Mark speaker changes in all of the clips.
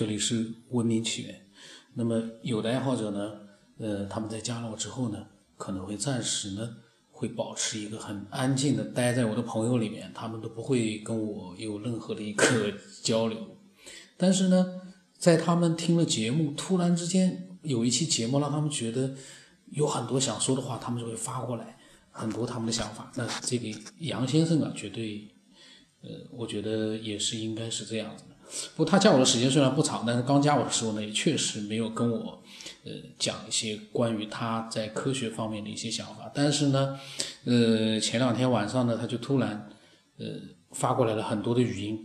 Speaker 1: 这里是文明起源。那么有的爱好者呢，呃，他们在加了我之后呢，可能会暂时呢，会保持一个很安静的待在我的朋友里面，他们都不会跟我有任何的一个交流。但是呢，在他们听了节目，突然之间有一期节目让他们觉得有很多想说的话，他们就会发过来很多他们的想法。那这个杨先生啊，绝对，呃，我觉得也是应该是这样子。不过他加我的时间虽然不长，但是刚加我的时候呢，也确实没有跟我，呃，讲一些关于他在科学方面的一些想法。但是呢，呃，前两天晚上呢，他就突然，呃，发过来了很多的语音，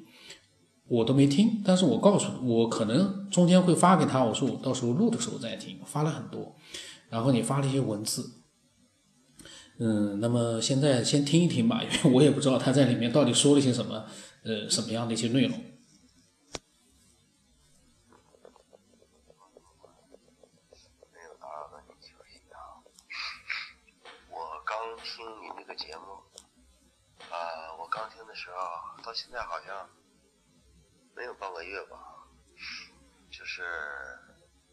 Speaker 1: 我都没听。但是我告诉我，可能中间会发给他，我说我到时候录的时候再听。发了很多，然后你发了一些文字，嗯，那么现在先听一听吧，因为我也不知道他在里面到底说了些什么，呃，什么样的一些内容。
Speaker 2: 节目啊，我刚听的时候到现在好像没有半个月吧，就是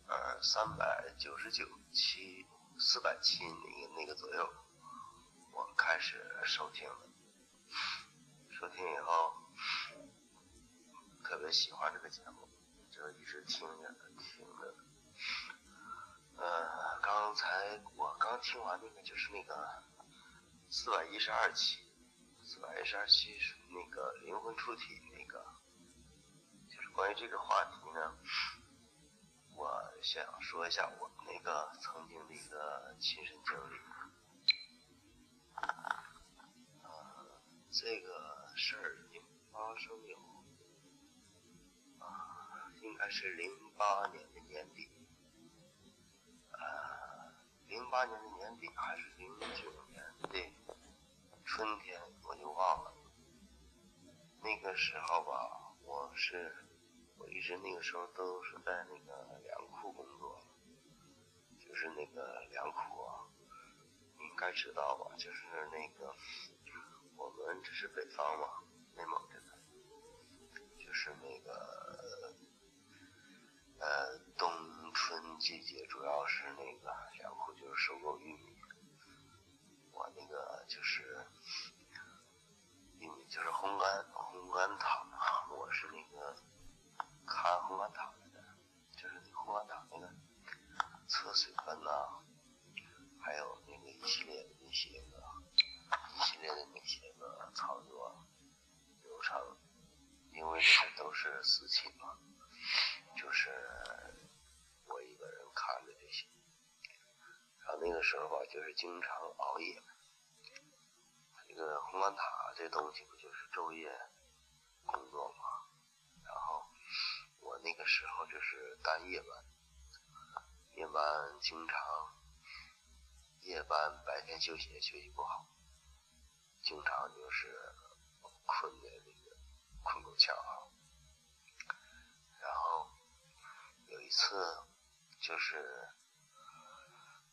Speaker 2: 呃三百九十九期四百期那个那个左右，我开始收听，收听以后特别喜欢这个节目，就一直听着听着，呃刚才我刚听完那个就是那个四百一十二期。四百一十二期是那个灵魂出体那个，就是关于这个话题呢，我想说一下我那个曾经的一个亲身经历。呃，这个事儿已经发生有，啊，应该是零八年的年底，呃，零八年的年底还是零九年的春天。我就忘了，那个时候吧，我是我一直那个时候都是在那个粮库工作，就是那个粮库啊，你应该知道吧？就是那个我们这是北方嘛，内蒙这边，就是那个呃冬春季节主要是那个粮库就是收购玉米，我那个就是。就是烘干烘干塔，我是那个看烘干塔的，就是那烘干塔那个测水分呐，还有那个一系列的那些个一系列的那些个操作流程，因为这都是私企嘛，就是我一个人看着这些，然后那个时候吧，就是经常熬夜。这个烘干塔这东西不就是昼夜工作吗？然后我那个时候就是干夜班，夜班经常夜班白天休息也休息不好，经常就是困的那个困够呛。然后有一次就是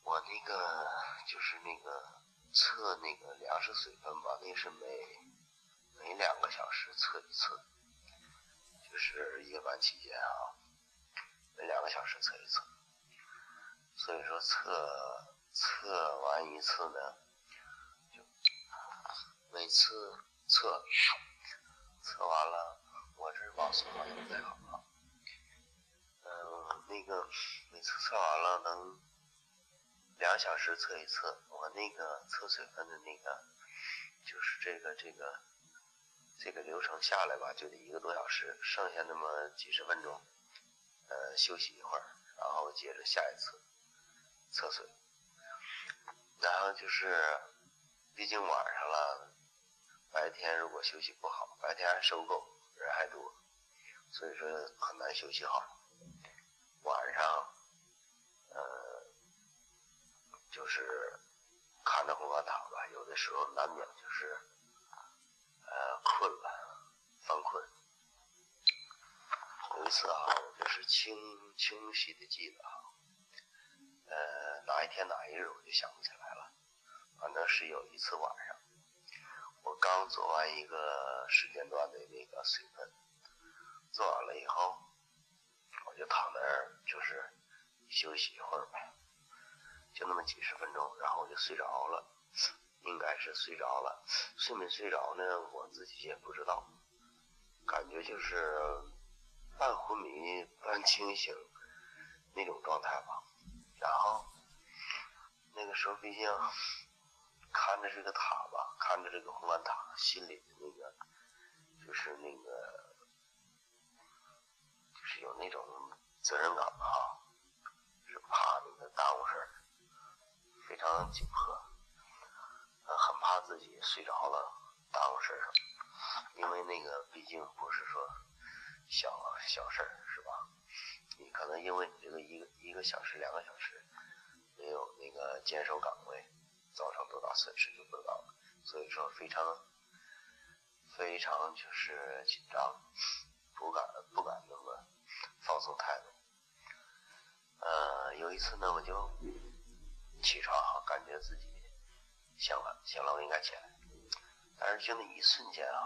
Speaker 2: 我那个就是那个。测那个粮食水分吧，那是每每两个小时测一次，就是夜班期间啊，每两个小时测一次。所以说测测完一次呢，就每次测测完了，我这网速好像不太好啊。嗯，那个每次测完了能。两小时测一次，我那个测水分的那个，就是这个这个这个流程下来吧，就得一个多小时，剩下那么几十分钟，呃，休息一会儿，然后接着下一次测水。然后就是，毕竟晚上了，白天如果休息不好，白天还收购，人还多，所以说很难休息好。晚上。就是看着红光塔吧，有的时候难免就是呃困了，犯困。有一次啊，我就是清清晰的记得啊，呃哪一天哪一日我就想不起来了，反正是有一次晚上，我刚做完一个时间段的那个水分，做完了以后我就躺那，儿，就是休息一会儿呗，就那么几十分钟，然后我就睡着了，应该是睡着了，睡没睡着呢，我自己也不知道，感觉就是半昏迷半清醒那种状态吧。然后那个时候毕竟看着这个塔吧，看着这个红蓝塔，心里的那个就是那个就是有那种责任感哈，是怕那个耽误事儿，非常紧迫，呃，很怕自己睡着了耽误事儿，因为那个毕竟不是说小小事儿是吧？你可能因为你这个一个一个小时、两个小时没有那个坚守岗位，造成多大损失就不知道了。所以说非常非常就是紧张，不敢不敢那么放松态度。呃，有一次呢，我就起床哈，感觉自己醒了，行了，我应该起来。但是就那一瞬间啊，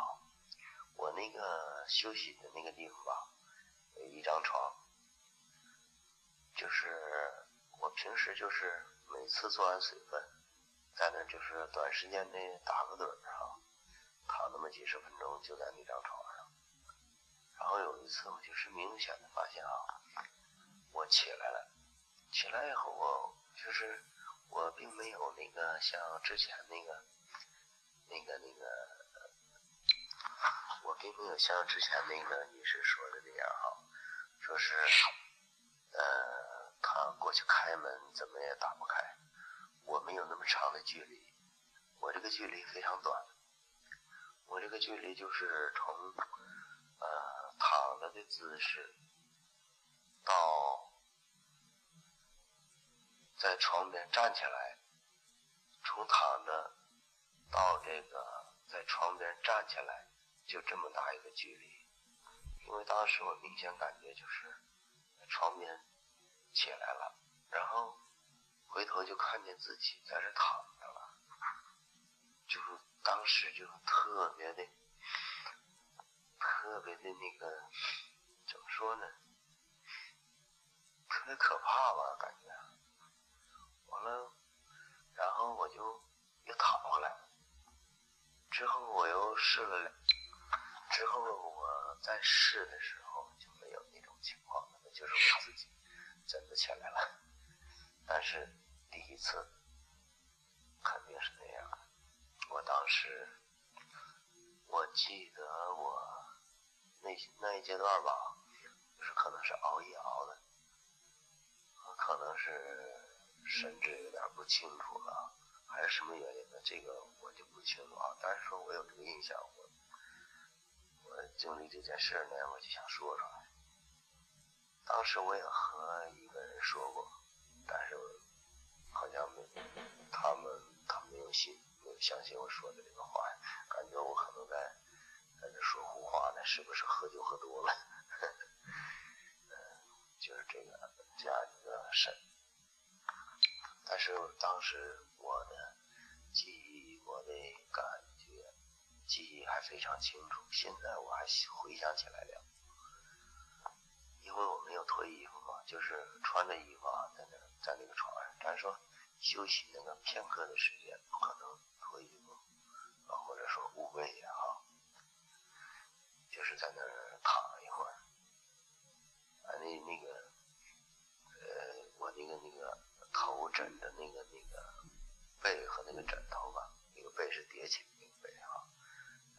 Speaker 2: 我那个休息的那个地方吧，有一张床。就是我平时就是每次做完水分，在那就是短时间内打个盹儿哈，躺那么几十分钟就在那张床上。然后有一次我就是明显的发现啊，我起来了，起来以后我就是我并没有那个像之前那个那个那个，我并没有像之前那个女士说的那样哈，说是呃。他过去开门怎么也打不开，我没有那么长的距离，我这个距离非常短，我这个距离就是从呃躺着的姿势到在床边站起来，从躺着到这个在床边站起来就这么大一个距离，因为当时我明显感觉就是床边。起来了，然后回头就看见自己在这躺着了，就是当时就特别的、特别的那个，怎么说呢？特别可怕吧，感觉。完了，然后我就又躺回来，之后我又试了，之后我再试的时候就没有那种情况了，就是我自己。真的起来了，但是第一次肯定是那样。我当时我记得我那那一阶段吧，就是可能是熬夜熬的，可能是神志有点不清楚了，还是什么原因呢？这个我就不清楚啊。但是说我有这个印象，我我经历这件事呢，我就想说出来。当时我也和一个人说过，但是好像没他们他没有信，没有相信我说的这个话，感觉我可能在在这说胡话呢，是不是喝酒喝多了？嗯，就是这个这样一个事儿。但是当时我的记忆，我的感觉记忆还非常清楚，现在我还回想起来了。因为我没有脱衣服嘛，就是穿着衣服啊，在那在那个床上，咱说休息那个片刻的时间，不可能脱衣服啊，或者说捂被也好，就是在那儿躺一会儿，啊那那个呃我那个那个头枕着那个那个被和那个枕头吧，那个被是叠起的那个被哈，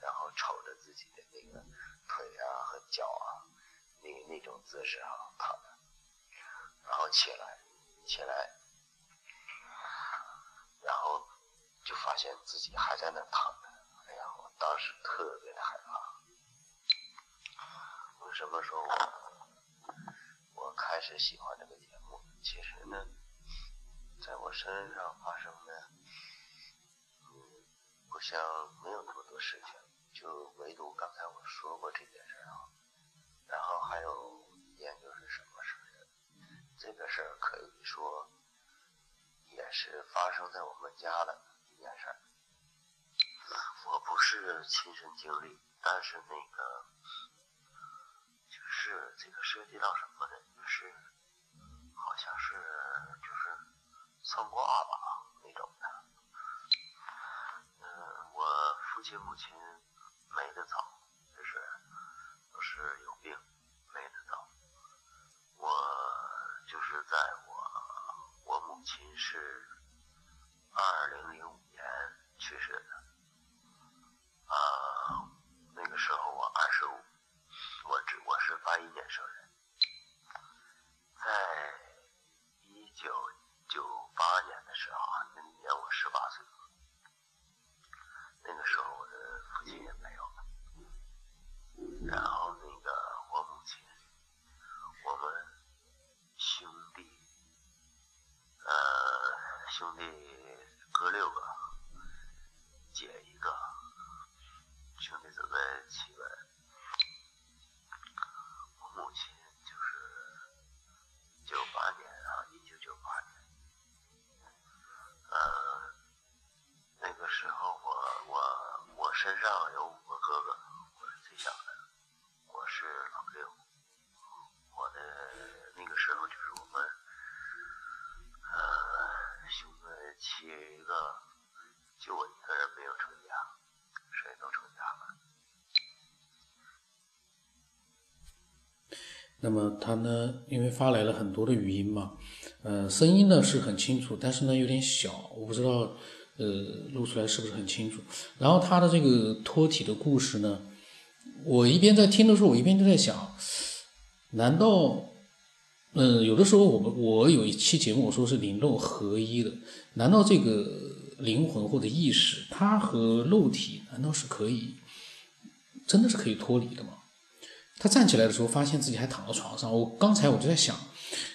Speaker 2: 然后瞅着自己的那个腿啊和脚啊。那那种姿势哈躺着，然后起来，起来，然后就发现自己还在那躺着。哎呀，我当时特别的害怕。为什么说我我开始喜欢这个节目？其实呢，在我身上发生的，嗯，不像没有那么多事情，就唯独刚才我说过这件事啊。然后还有一件就是什么事儿？这个事儿可以说也是发生在我们家的一件事儿。我不是亲身经历，但是那个就是这个涉及到什么呢？就是好像是算卦吧那种的。嗯，我父亲母亲没得早，就是都是有病没得早。我就是在我我母亲是二零零五年去世的，啊，那个时候我二十五，我只我是八一年生人，在一九九八年的时候啊，那年我十八岁，那个时候我的父亲也没有了，然后那个我母亲，我们兄弟，呃，兄弟哥六个，姐一个，兄弟姊妹七个。我母亲就是九八年啊，一九九八年，呃，那个时候我我我身上有那
Speaker 1: 么他呢，因为发来了很多的语音嘛，呃，声音呢是很清楚，但是呢有点小，我不知道，呃，录出来是不是很清楚。然后他的这个托体的故事呢，我一边在听的时候，我一边就在想，难道，嗯、有的时候我们我有一期节目我说是灵肉合一的，难道这个灵魂或者意识，它和肉体难道是可以，真的是可以脱离的吗？他站起来的时候，发现自己还躺在床上。我刚才我就在想，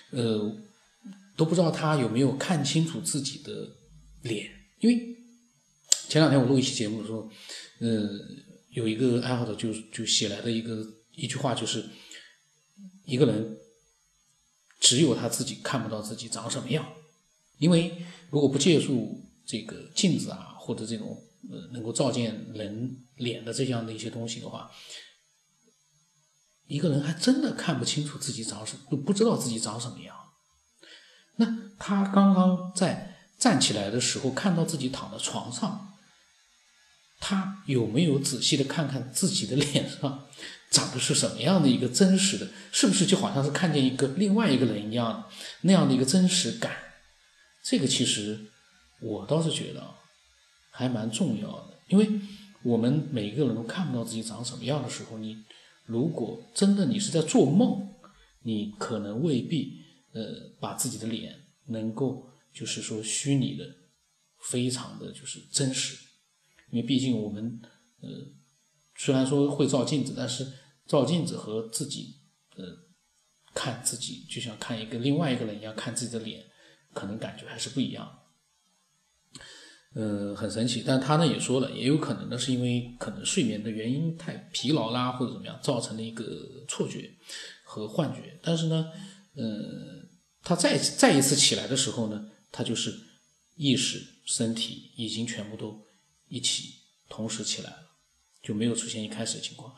Speaker 1: 呃，都不知道他有没有看清楚自己的脸，因为前两天我录一期节目的时候，呃，有一个爱好者就就写来的一个一句话，就是一个人只有他自己看不到自己长什么样，因为如果不借助这个镜子啊，或者这种呃能够照见人脸的这样的一些东西的话，一个人还真的看不清楚自己长什么，都不知道自己长什么样。那他刚刚在站起来的时候，看到自己躺在床上，他有没有仔细的看看自己的 脸上长的是什么样的一个真实的？是不是就好像是看见一个另外一个人一样那样的一个真实感？这个其实我倒是觉得还蛮重要的，因为我们每个人都看不到自己长什么样的时候，你如果真的你是在做梦，你可能未必呃把自己的脸能够就是说虚拟的非常的就是真实，因为毕竟我们呃虽然说会照镜子，但是照镜子和自己呃看自己就像看一个另外一个人一样看自己的脸，可能感觉还是不一样。呃，很神奇，但他呢也说了，也有可能呢是因为可能睡眠的原因太疲劳啦，或者怎么样，造成了一个错觉和幻觉。但是呢，呃，他再再一次起来的时候呢，他就是意识、身体已经全部都一起同时起来了，就没有出现一开始的情况。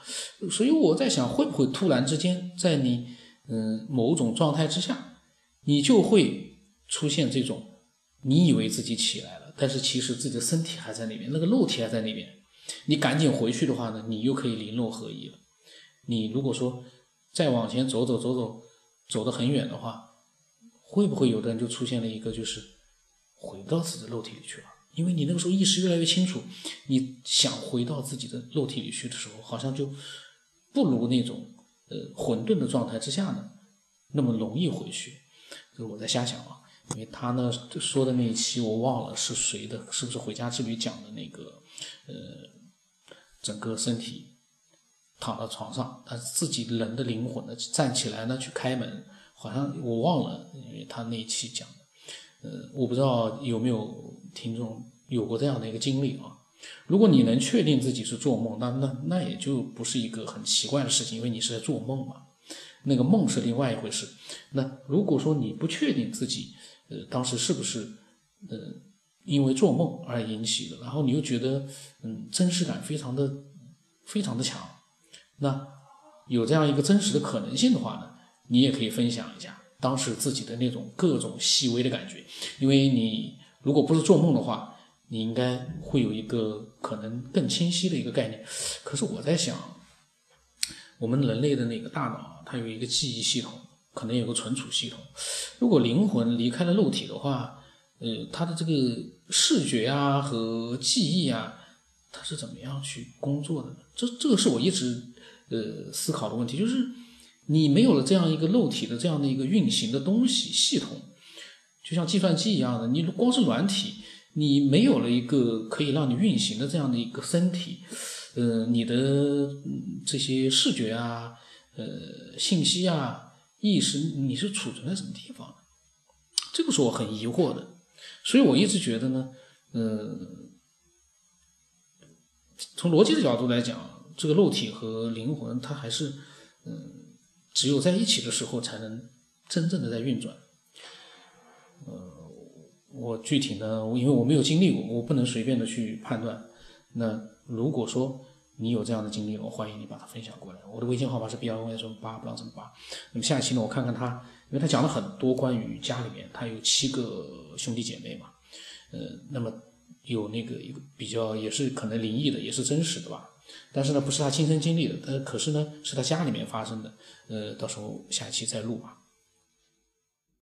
Speaker 1: 所以我在想，会不会突然之间在你嗯、某种状态之下，你就会出现这种你以为自己起来了。但是其实自己的身体还在那边，那个肉体还在那边。你赶紧回去的话呢，你又可以灵肉合一了。你如果说再往前走走走走，走得很远的话，会不会有的人就出现了一个就是回到自己的肉体里去了？因为你那个时候意识越来越清楚，你想回到自己的肉体里去的时候，好像就不如那种呃混沌的状态之下呢那么容易回去。这是我在瞎想啊。因为他呢说的那一期我忘了是谁的，是不是《回家之旅》讲的那个，呃，整个身体躺到床上，但是自己人的灵魂呢站起来呢去开门，好像我忘了，因为他那一期讲的，呃，我不知道有没有听众有过这样的一个经历啊。如果你能确定自己是做梦，那那那也就不是一个很奇怪的事情，因为你是在做梦嘛。那个梦是另外一回事。那如果说你不确定自己，呃，当时是不是呃因为做梦而引起的，然后你又觉得嗯真实感非常的非常的强，那有这样一个真实的可能性的话呢，你也可以分享一下，当时自己的那种各种细微的感觉。因为你如果不是做梦的话，你应该会有一个可能更清晰的一个概念。可是我在想，我们人类的那个大脑，它有一个记忆系统，可能有个存储系统。如果灵魂离开了肉体的话，呃，它的这个视觉啊和记忆啊，它是怎么样去工作的呢？这这个是我一直呃思考的问题，就是你没有了这样一个肉体的这样的一个运行的东西系统，就像计算机一样的，你光是软体，你没有了一个可以让你运行的这样的一个身体。呃，你的这些视觉啊，呃，信息啊，意识，你是储存在什么地方？这个是我很疑惑的。所以我一直觉得呢，呃，从逻辑的角度来讲，这个肉体和灵魂，它还是，嗯，只有在一起的时候才能真正的在运转。呃，我具体呢，因为我没有经历过，我不能随便的去判断。那如果说你有这样的经历，我欢迎你把它分享过来。我的微信号码是 b l y 什么八，不知道怎么八。那么下一期呢，我看看他，因为他讲了很多关于家里面，他有七个兄弟姐妹嘛，呃，那么有那个一个比较也是可能灵异的，也是真实的吧。但是呢，不是他亲身经历的，呃，可是呢，是他家里面发生的。呃，到时候下一期再录吧。